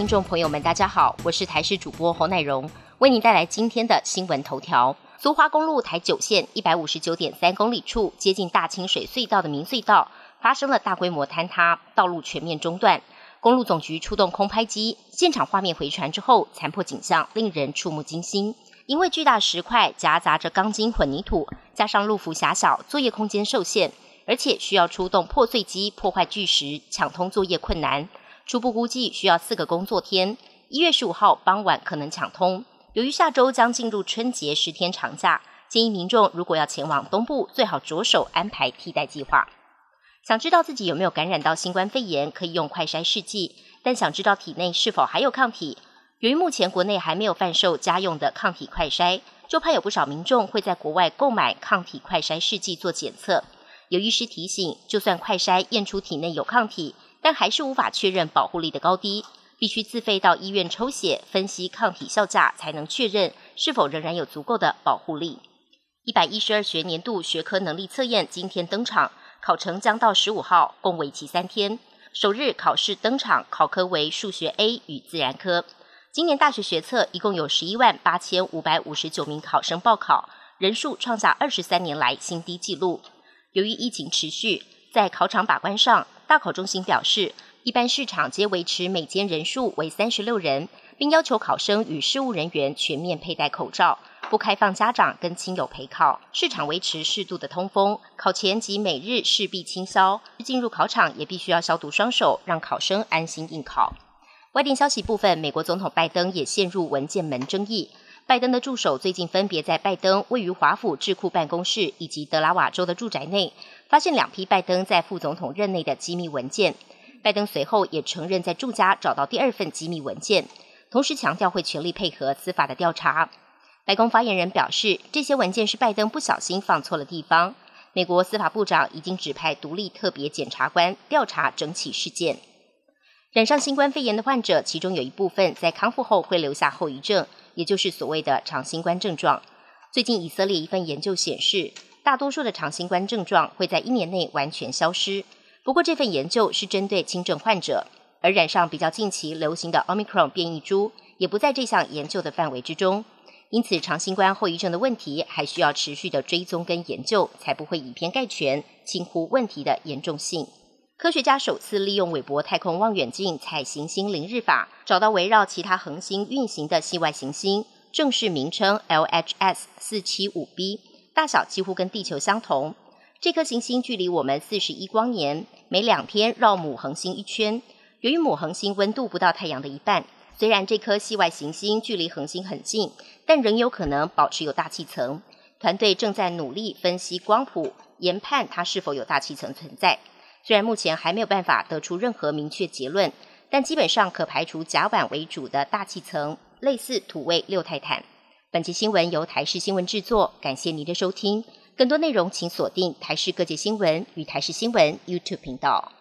听众朋友们，大家好，我是台视主播侯乃荣，为您带来今天的新闻头条。苏花公路台九线一百五十九点三公里处，接近大清水隧道的明隧道发生了大规模坍塌，道路全面中断。公路总局出动空拍机，现场画面回传之后，残破景象令人触目惊心。因为巨大石块夹杂着钢筋混凝土，加上路幅狭小，作业空间受限，而且需要出动破碎机破坏巨石，抢通作业困难。初步估计需要四个工作天，一月十五号傍晚可能抢通。由于下周将进入春节十天长假，建议民众如果要前往东部，最好着手安排替代计划。想知道自己有没有感染到新冠肺炎，可以用快筛试剂，但想知道体内是否还有抗体，由于目前国内还没有贩售家用的抗体快筛，就怕有不少民众会在国外购买抗体快筛试剂做检测。有医师提醒，就算快筛验出体内有抗体，但还是无法确认保护力的高低，必须自费到医院抽血分析抗体效价，才能确认是否仍然有足够的保护力。一百一十二学年度学科能力测验今天登场，考程将到十五号，共为期三天。首日考试登场，考科为数学 A 与自然科。今年大学学测一共有十一万八千五百五十九名考生报考，人数创下二十三年来新低纪录。由于疫情持续，在考场把关上。大考中心表示，一般市场皆维持每间人数为三十六人，并要求考生与事务人员全面佩戴口罩，不开放家长跟亲友陪考。市场维持适度的通风，考前及每日势必清消。进入考场也必须要消毒双手，让考生安心应考。外电消息部分，美国总统拜登也陷入文件门争议。拜登的助手最近分别在拜登位于华府智库办公室以及德拉瓦州的住宅内，发现两批拜登在副总统任内的机密文件。拜登随后也承认在住家找到第二份机密文件，同时强调会全力配合司法的调查。白宫发言人表示，这些文件是拜登不小心放错了地方。美国司法部长已经指派独立特别检察官调查整起事件。染上新冠肺炎的患者，其中有一部分在康复后会留下后遗症。也就是所谓的长新冠症状。最近以色列一份研究显示，大多数的长新冠症状会在一年内完全消失。不过，这份研究是针对轻症患者，而染上比较近期流行的 Omicron 变异株也不在这项研究的范围之中。因此，长新冠后遗症的问题还需要持续的追踪跟研究，才不会以偏概全，轻忽问题的严重性。科学家首次利用韦伯太空望远镜采行星凌日法，找到围绕其他恒星运行的系外行星，正式名称 LHS 四七五 b，大小几乎跟地球相同。这颗行星距离我们四十一光年，每两天绕母恒星一圈。由于母恒星温度不到太阳的一半，虽然这颗系外行星距离恒星很近，但仍有可能保持有大气层。团队正在努力分析光谱，研判它是否有大气层存在。虽然目前还没有办法得出任何明确结论，但基本上可排除甲板为主的大气层，类似土卫六泰坦。本期新闻由台视新闻制作，感谢您的收听。更多内容请锁定台视各界新闻与台视新闻 YouTube 频道。